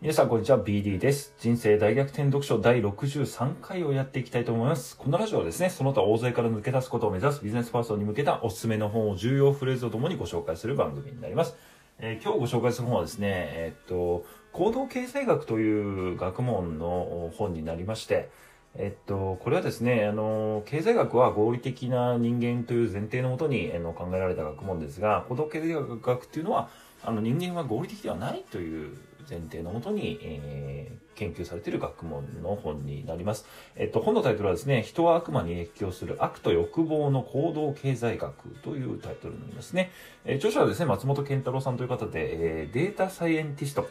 皆さん、こんにちは。BD です。人生大逆転読書第63回をやっていきたいと思います。このラジオはですね、その他大勢から抜け出すことを目指すビジネスパーソンに向けたおすすめの本を重要フレーズとともにご紹介する番組になります。えー今日ご紹介する本はですね、えーっと、行動経済学という学問の本になりまして、えっと、これはですね、あの、経済学は合理的な人間という前提のもとにあの考えられた学問ですが、行動経済学っていうのは、あの人間は合理的ではないという前提のもとに、えー研究されている学問の本になります。えっと、本のタイトルはですね、人は悪魔に影響する悪と欲望の行動経済学というタイトルになりますね。えー著者はですね、松本健太郎さんという方で、えーデータサイエンティスト、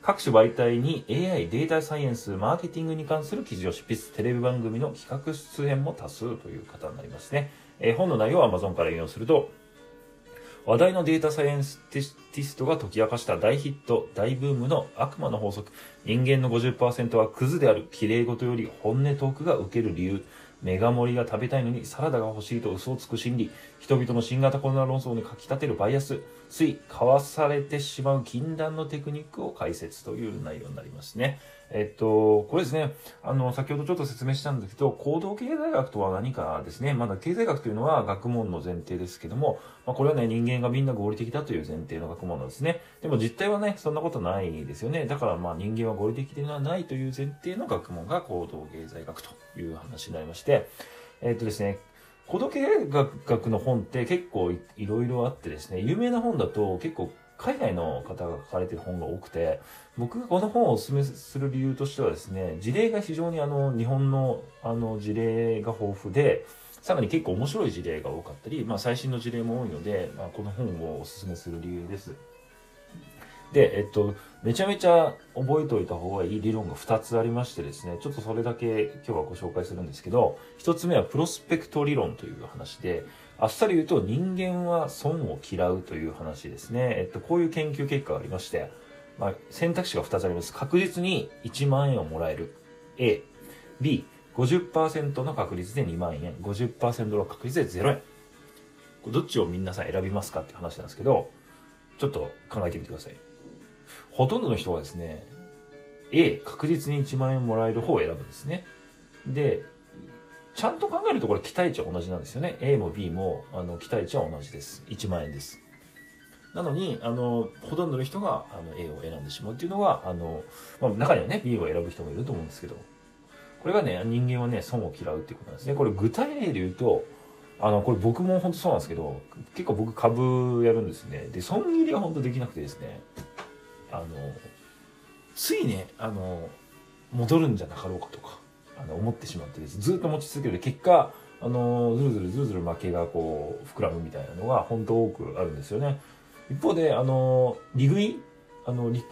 各種媒体に AI、データサイエンス、マーケティングに関する記事を執筆、テレビ番組の企画出演も多数という方になりますね。えー本の内容は Amazon から引用すると、話題のデータサイエンスティストが解き明かした大ヒット、大ブームの悪魔の法則。人間の50%はクズである。綺麗事より本音トークが受ける理由。メガ盛りが食べたいのにサラダが欲しいと嘘をつく心理。人々の新型コロナ論争にかき立てるバイアス。つい、かわされてしまう禁断のテクニックを解説という内容になりますね。えっと、これですね、あの、先ほどちょっと説明したんですけど、行動経済学とは何かですね、まだ経済学というのは学問の前提ですけども、まあ、これはね、人間がみんな合理的だという前提の学問なんですね。でも実態はね、そんなことないですよね。だからまあ人間は合理的ではないという前提の学問が行動経済学という話になりまして、えっとですね、行動経済学の本って結構いいろいろあってですね、有名な本だと結構海外の方が書かれてる本が多くて、僕がこの本をお勧めする理由としてはですね、事例が非常にあの、日本のあの事例が豊富で、さらに結構面白い事例が多かったり、まあ最新の事例も多いので、まあ、この本をお勧めする理由です。で、えっと、めちゃめちゃ覚えておいた方がいい理論が2つありましてですね、ちょっとそれだけ今日はご紹介するんですけど、1つ目はプロスペクト理論という話で、あっさり言うと人間は損を嫌うという話ですね。えっと、こういう研究結果がありまして、まあ、選択肢が2つあります。確実に1万円をもらえる。A。B。50%の確率で2万円。50%の確率で0円。どっちを皆さん選びますかって話なんですけど、ちょっと考えてみてください。ほとんどの人はですね、A、確実に1万円もらえる方を選ぶんですね。で、ちゃんと考えるとこれ期待値は同じなんですよね。A も B もあの期待値は同じです。1万円です。なのに、あの、ほとんどの人があの A を選んでしまうっていうのは、あの、まあ、中にはね、B を選ぶ人もいると思うんですけど、これがね、人間はね、損を嫌うっていうことなんですね。これ具体例で言うと、あの、これ僕も本当そうなんですけど、結構僕株やるんですね。で、損切りが本当できなくてですね、あの、ついね、あの、戻るんじゃなかろうかとか、あの、思ってしまってですずっと持ち続ける結果、あの、ずるずるずるずる負けがこう、膨らむみたいなのが本当多くあるんですよね。一方で、あの、利食いあの利、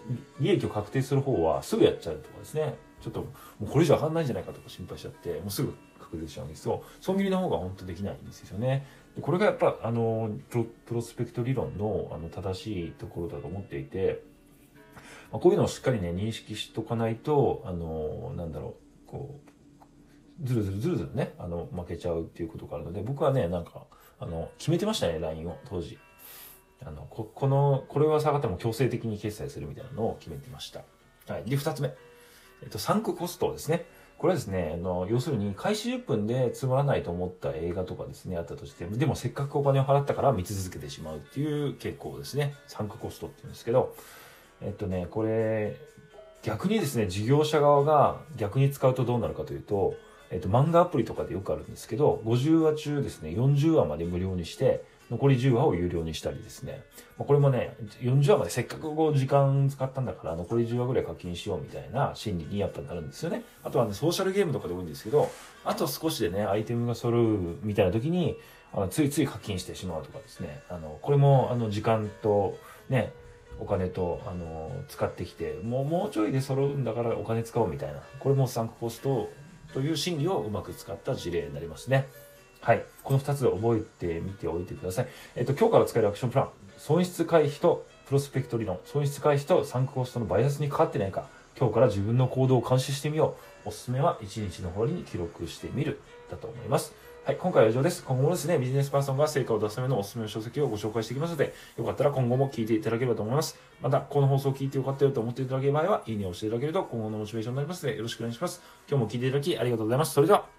益を確定する方はすぐやっちゃうとかですね。ちょっと、もうこれ以上上がんないんじゃないかとか心配しちゃって、もうすぐ確定しちゃうんですけど、損切りの方が本当できないんですよね。これがやっぱ、あの、プロプロスペクト理論のあの正しいところだと思っていて、まあ、こういうのをしっかりね、認識しとかないと、あの、なんだろう、こう、ずるずるずるずるね、あの、負けちゃうっていうことがあるので、僕はね、なんか、あの、決めてましたね、LINE を、当時。あの、こ、この、これは下がっても強制的に決済するみたいなのを決めてました。はい。で、二つ目。えっと、サンクコストですね。これはですね、あの、要するに、開始10分でつまらないと思った映画とかですね、あったとして、でもせっかくお金を払ったから見続けてしまうっていう傾向ですね。サンクコストって言うんですけど、えっとね、これ、逆にですね、事業者側が逆に使うとどうなるかというと、えっと、漫画アプリとかでよくあるんですけど、50話中ですね、40話まで無料にして、残り10話を有料にしたりですね。これもね、40話までせっかく時間使ったんだから残り10話ぐらい課金しようみたいな心理にやっぱなるんですよね。あとはね、ソーシャルゲームとかで多いんですけど、あと少しでね、アイテムが揃うみたいな時に、あのついつい課金してしまうとかですね。あの、これもあの時間とね、お金と、あの、使ってきて、もう、もうちょいで揃うんだからお金使おうみたいな。これもサンクコストという心理をうまく使った事例になりますね。はい。この2つ覚えてみておいてください。えっと、今日から使えるアクションプラン。損失回避とプロスペクト理論。損失回避とサンクコストのバイアスにかかってないか。今日から自分の行動を監視してみよう。おすすめは1日の終わりに記録してみる。だと思います。はい、今回は以上です。今後もですね、ビジネスパーソンが成果を出すためのおすすめの書籍をご紹介していきますので、よかったら今後も聞いていただければと思います。また、この放送を聞いてよかったよと思っていただける場合は、いいねを押していただけると今後のモチベーションになりますので、よろしくお願いします。今日も聞いていただきありがとうございます。それでは。